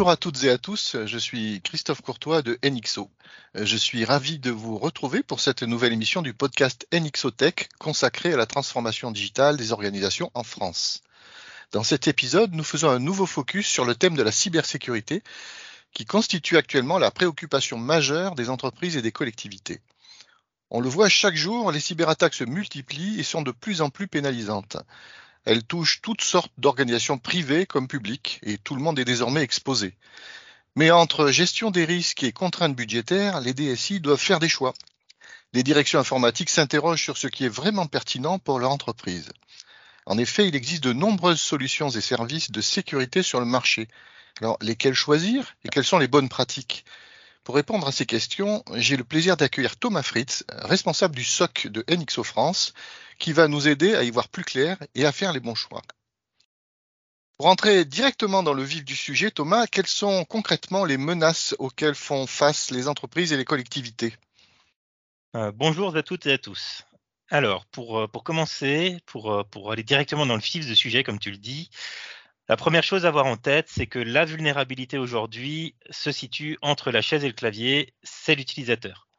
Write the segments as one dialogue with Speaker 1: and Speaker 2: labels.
Speaker 1: Bonjour à toutes et à tous, je suis Christophe Courtois de NXO. Je suis ravi de vous retrouver pour cette nouvelle émission du podcast NXO Tech consacrée à la transformation digitale des organisations en France. Dans cet épisode, nous faisons un nouveau focus sur le thème de la cybersécurité qui constitue actuellement la préoccupation majeure des entreprises et des collectivités. On le voit chaque jour, les cyberattaques se multiplient et sont de plus en plus pénalisantes. Elles touchent toutes sortes d'organisations privées comme publiques et tout le monde est désormais exposé. Mais entre gestion des risques et contraintes budgétaires, les DSI doivent faire des choix. Les directions informatiques s'interrogent sur ce qui est vraiment pertinent pour leur entreprise. En effet, il existe de nombreuses solutions et services de sécurité sur le marché. Alors, lesquels choisir et quelles sont les bonnes pratiques? Pour répondre à ces questions, j'ai le plaisir d'accueillir Thomas Fritz, responsable du SOC de NXO France, qui va nous aider à y voir plus clair et à faire les bons choix. Pour entrer directement dans le vif du sujet, Thomas, quelles sont concrètement les menaces auxquelles font face les entreprises et les collectivités?
Speaker 2: Euh, Bonjour à toutes et à tous. Alors, pour, euh, commencer, pour, euh, pour aller directement dans le vif du sujet, comme tu le dis, la première chose à avoir en tête, c'est que la vulnérabilité aujourd'hui se situe entre la chaise et le clavier, c'est l'utilisateur.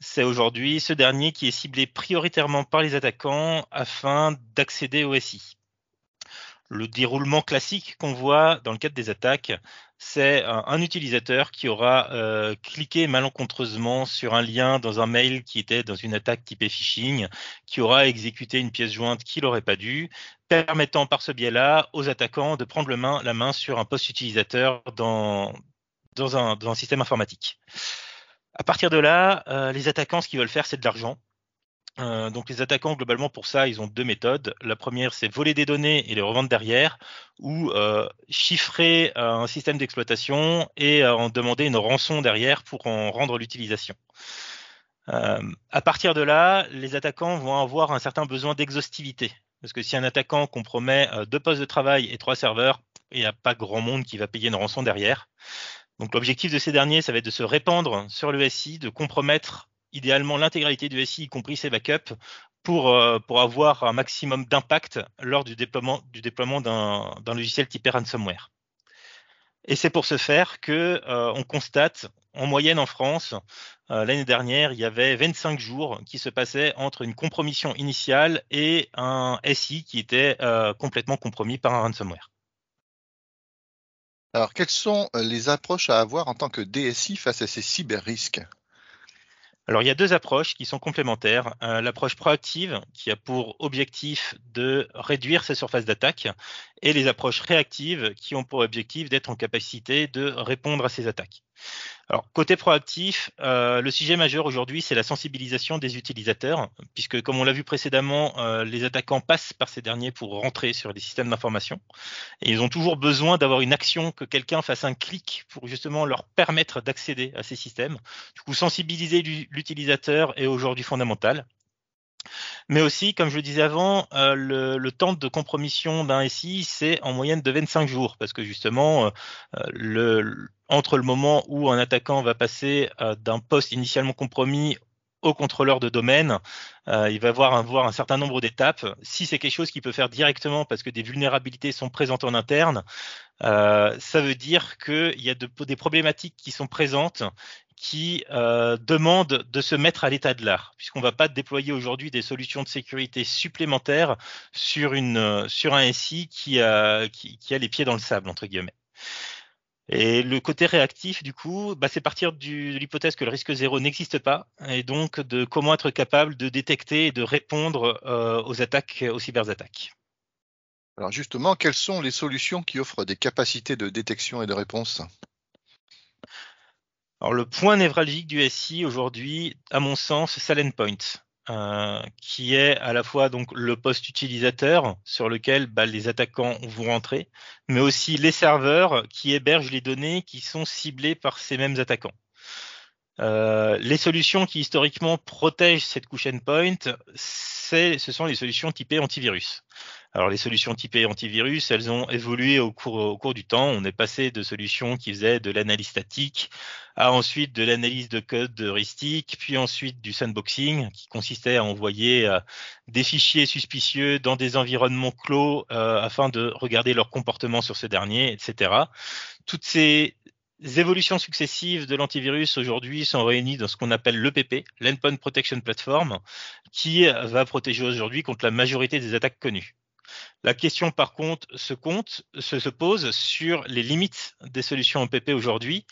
Speaker 2: C'est aujourd'hui ce dernier qui est ciblé prioritairement par les attaquants afin d'accéder au SI. Le déroulement classique qu'on voit dans le cadre des attaques, c'est un, utilisateur qui aura euh, cliqué malencontreusement sur un lien dans un mail qui était dans une attaque typée phishing, qui aura exécuté une pièce jointe qu'il n'aurait pas dû, permettant par ce biais-là aux attaquants de prendre la main sur un poste utilisateur dans, dans, un, système informatique. À partir de là, euh, les attaquants, ce qu'ils veulent faire, c'est de l'argent. Euh, donc les attaquants, globalement, pour ça, ils ont deux méthodes. La première, c'est voler des données et les revendre derrière, ou euh, chiffrer un système d'exploitation et en demander une rançon derrière pour en rendre l'utilisation. à partir de là, les attaquants vont avoir un certain besoin d'exhaustivité. Parce que si un attaquant compromet deux postes de travail et trois serveurs, il n'y a pas grand monde qui va payer une rançon derrière. Donc l'objectif de ces derniers, ça va être de se répandre sur le SI, de compromettre idéalement l'intégralité du SI, y compris ses backups, pour, euh, pour avoir un maximum d'impact lors du déploiement, du déploiement d'un logiciel typé ransomware. Et c'est pour ce faire que euh, on constate en moyenne en France, euh, l'année dernière, il y avait 25 jours qui se passaient entre une compromission initiale et un SI qui était complètement compromis par un ransomware.
Speaker 1: Alors, quelles sont les approches à avoir en tant que DSI face à ces cyber-risques?
Speaker 2: Alors, il y a deux approches qui sont complémentaires. Euh, l'approche proactive, qui a pour objectif de réduire sa surface d'attaque, et les approches réactives, qui ont pour objectif d'être en capacité de répondre à ces attaques. Alors, côté proactif, euh, le sujet majeur aujourd'hui, c'est la sensibilisation des utilisateurs, puisque comme on l'a vu précédemment, euh, les attaquants passent par ces derniers pour rentrer sur des systèmes d'information. Et ils ont toujours besoin d'avoir une action, que quelqu'un fasse un clic pour justement leur permettre d'accéder à ces systèmes. Du coup, sensibiliser l'utilisateur est aujourd'hui fondamental. Mais aussi, comme je le disais avant, euh, le, temps de compromission d'un SI, c'est en moyenne de 25 jours, parce que justement, euh, le, entre le moment où un attaquant va passer euh, d'un poste initialement compromis au contrôleur de domaine, il va avoir un, un certain nombre d'étapes. Si c'est quelque chose qu'il peut faire directement parce que des vulnérabilités sont présentes en interne, ça veut dire qu'il y a des problématiques qui sont présentes qui euh, demande de se mettre à l'état de l'art, puisqu'on ne va pas déployer aujourd'hui des solutions de sécurité supplémentaires sur, euh, un SI qui a, les pieds dans le sable, entre guillemets. Et le côté réactif, du coup, bah, c'est partir de l'hypothèse que le risque zéro n'existe pas, et donc de comment être capable de détecter et de répondre euh, aux attaques, aux cyberattaques.
Speaker 1: Alors justement, quelles sont les solutions qui offrent des capacités de détection et de réponse?
Speaker 2: Alors le point névralgique du SI aujourd'hui, à mon sens, c'est Silent Point, euh, qui est à la fois donc le poste utilisateur sur lequel bah, les attaquants vont rentrer, mais aussi les serveurs qui hébergent les données qui sont ciblées par ces mêmes attaquants. Euh, les solutions qui historiquement protègent cette couche endpoint, ce sont les solutions typées antivirus. Alors les solutions typées antivirus, elles ont évolué au cours, du temps. On est passé de solutions qui faisaient de l'analyse statique à ensuite de l'analyse de code heuristique, puis ensuite du sandboxing qui consistait à envoyer euh, des fichiers suspicieux dans des environnements clos euh, afin de regarder leur comportement sur ce dernier, etc. Toutes ces évolutions successives de l'antivirus aujourd'hui sont réunies dans ce qu'on appelle l'EPP, l'Endpoint Protection Platform, qui va protéger aujourd'hui contre la majorité des attaques connues. La question, par contre, se, pose sur les limites des solutions EPP aujourd'hui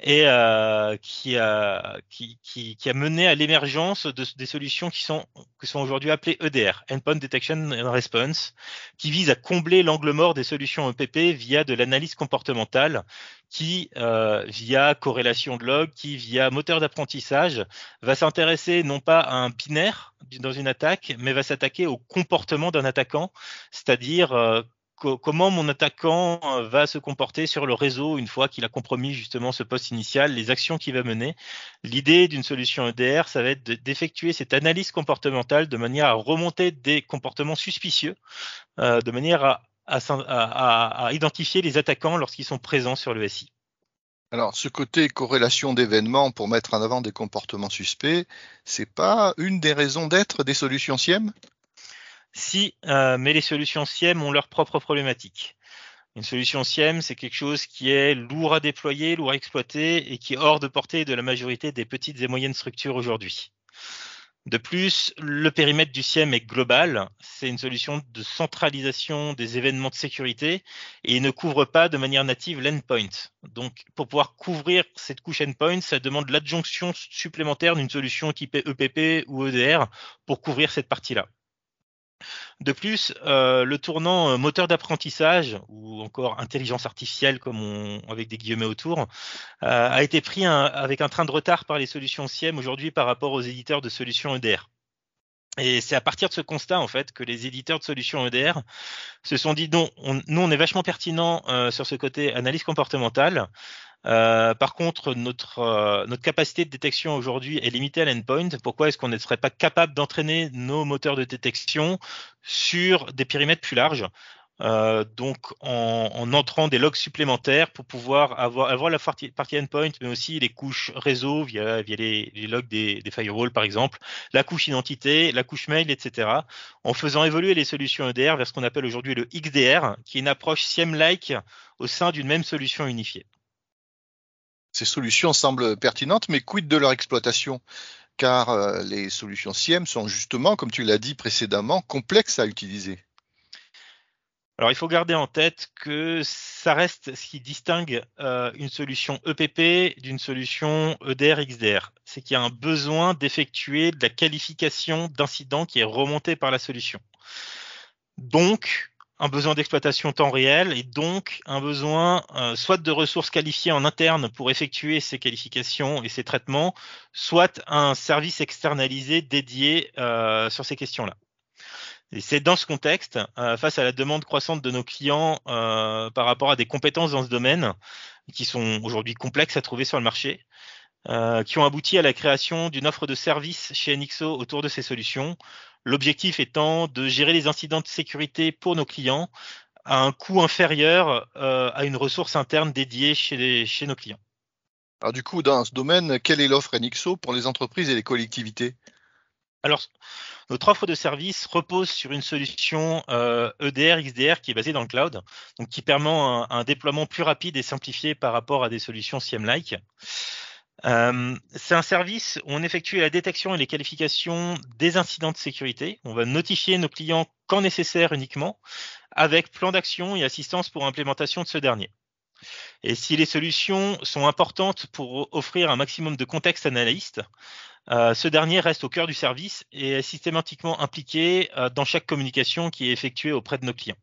Speaker 2: et euh, qui, a, qui, qui, qui, a mené à l'émergence de, des solutions qui sont, qui sont aujourd'hui appelées EDR, Endpoint Detection and Response, qui visent à combler l'angle mort des solutions EPP via de l'analyse comportementale, qui, euh, via corrélation de log, qui, via moteur d'apprentissage, va s'intéresser non pas à un binaire dans une attaque, mais va s'attaquer au comportement d'un attaquant, c'est-à-dire euh, comment mon attaquant euh, va se comporter sur le réseau une fois qu'il a compromis justement ce poste initial, les actions qu'il va mener. L'idée d'une solution EDR, ça va être d'effectuer cette analyse comportementale de manière à remonter des comportements suspicieux, euh, de manière à, à, identifier les attaquants lorsqu'ils sont présents sur le SI.
Speaker 1: Alors, ce côté corrélation d'événements pour mettre en avant des comportements suspects, c'est pas une des raisons d'être des solutions SIEM
Speaker 2: si, euh, mais les solutions SIEM ont leurs propres problématiques. Une solution SIEM, c'est quelque chose qui est lourd à déployer, lourd à exploiter et qui est hors de portée de la majorité des petites et moyennes structures aujourd'hui. De plus, le périmètre du SIEM est global. C'est une solution de centralisation des événements de sécurité et ne couvre pas de manière native l'endpoint. Donc, pour pouvoir couvrir cette couche endpoint, ça demande l'adjonction supplémentaire d'une solution type EPP ou EDR pour couvrir cette partie-là. De plus, euh, le tournant euh, moteur d'apprentissage ou encore intelligence artificielle, comme on, avec des guillemets autour, euh, a été pris avec un train de retard par les solutions SIEM aujourd'hui par rapport aux éditeurs de solutions EDR. Et c'est à partir de ce constat, en fait, que les éditeurs de solutions EDR se sont dit, non, nous, on est vachement pertinent sur ce côté analyse comportementale. Euh, par contre, notre, euh, notre capacité de détection aujourd'hui est limitée à l'endpoint. Pourquoi est-ce qu'on ne serait pas capable d'entraîner nos moteurs de détection sur des périmètres plus larges? Euh, donc en, en, entrant des logs supplémentaires pour pouvoir avoir, avoir la partie, endpoint, mais aussi les couches réseau via, via les, les logs des, des, firewalls par exemple, la couche identité, la couche mail, etc. En faisant évoluer les solutions EDR vers ce qu'on appelle aujourd'hui le XDR, qui est une approche SIEM-like au sein d'une même solution unifiée.
Speaker 1: Ces solutions semblent pertinentes, mais quid de leur exploitation? Car euh, les solutions SIEM sont justement, comme tu l'as dit précédemment, complexes à utiliser.
Speaker 2: Alors il faut garder en tête que ça reste ce qui distingue euh, une solution EPP d'une solution EDR-XDR. C'est qu'il y a un besoin d'effectuer de la qualification d'incident qui est remonté par la solution. Donc, un besoin d'exploitation temps réel et donc un besoin euh, soit de ressources qualifiées en interne pour effectuer ces qualifications et ces traitements, soit un service externalisé dédié euh, sur ces questions-là. C'est dans ce contexte, euh, face à la demande croissante de nos clients par rapport à des compétences dans ce domaine, qui sont aujourd'hui complexes à trouver sur le marché, qui ont abouti à la création d'une offre de service chez NXO autour de ces solutions, L'objectif étant de gérer les incidents de sécurité pour nos clients à un coût inférieur euh, à une ressource interne dédiée chez, chez nos clients.
Speaker 1: Alors du coup, dans ce domaine, quelle est l'offre NXO pour les entreprises et les collectivités?
Speaker 2: Alors, notre offre de service repose sur une solution euh, EDR, XDR qui est basée dans le cloud, donc qui permet un, déploiement plus rapide et simplifié par rapport à des solutions CIEM-like. Euh, c'est un service où on effectue la détection et les qualifications des incidents de sécurité. On va notifier nos clients quand nécessaire uniquement, avec plan d'action et assistance pour implémentation de ce dernier. Et si les solutions sont importantes pour offrir un maximum de contexte analyste, euh, ce dernier reste au cœur du service et est systématiquement impliqué euh, dans chaque communication qui est effectuée auprès de nos clients.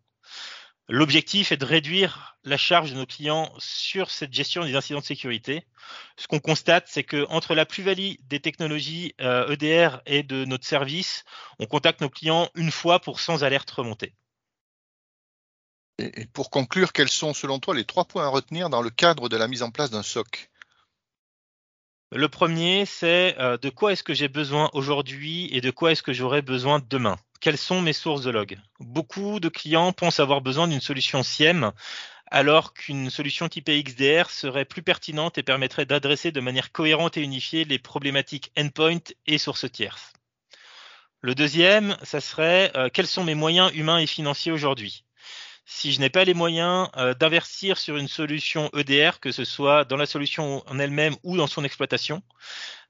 Speaker 2: L'objectif est de réduire la charge de nos clients sur cette gestion des incidents de sécurité. Ce qu'on constate, c'est que entre la plus-value des technologies EDR euh, e et de notre service, on contacte nos clients une fois pour 100 alertes remontées.
Speaker 1: Et pour conclure, quels sont selon toi les trois points à retenir dans le cadre de la mise en place d'un SOC
Speaker 2: Le premier, c'est euh, de quoi est-ce que j'ai besoin aujourd'hui et de quoi est-ce que j'aurai besoin demain? Quelles sont mes sources de log? Beaucoup de clients pensent avoir besoin d'une solution SIEM alors qu'une solution type XDR serait plus pertinente et permettrait d'adresser de manière cohérente et unifiée les problématiques endpoint et sources tierces. Le deuxième, ça serait euh, quels sont mes moyens humains et financiers aujourd'hui? Si je n'ai pas les moyens euh, d'investir sur une solution EDR, que ce soit dans la solution en elle-même ou dans son exploitation.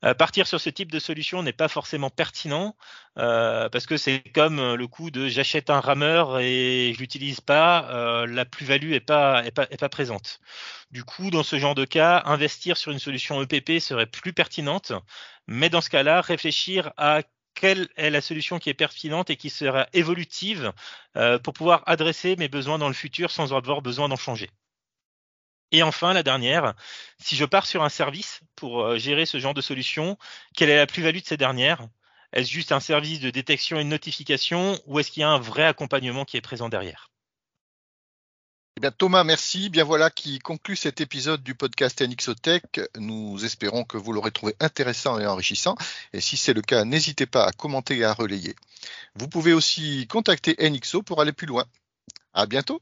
Speaker 2: Euh, partir sur ce type de solution n'est pas forcément pertinent euh, parce que c'est comme le coup de j'achète un rameur et je l'utilise pas, la plus-value est pas, est pas, est pas présente. Du coup, dans ce genre de cas, investir sur une solution EPP serait plus pertinente, mais dans ce cas-là, réfléchir à quelle est la solution qui est pertinente et qui sera évolutive euh, pour pouvoir adresser mes besoins dans le futur sans avoir besoin d'en changer. Et enfin, la dernière, si je pars sur un service pour euh, gérer ce genre de solution, quelle est la plus-value de ces dernières? Est-ce juste un service de détection et de notification ou est-ce qu'il y a un vrai accompagnement qui est présent derrière?
Speaker 1: Eh bien, Thomas, merci. Bien voilà qui conclut cet épisode du podcast NXOTech. Nous espérons que vous l'aurez trouvé intéressant et enrichissant. Et si c'est le cas, n'hésitez pas à commenter et à relayer. Vous pouvez aussi contacter NXO pour aller plus loin. À bientôt.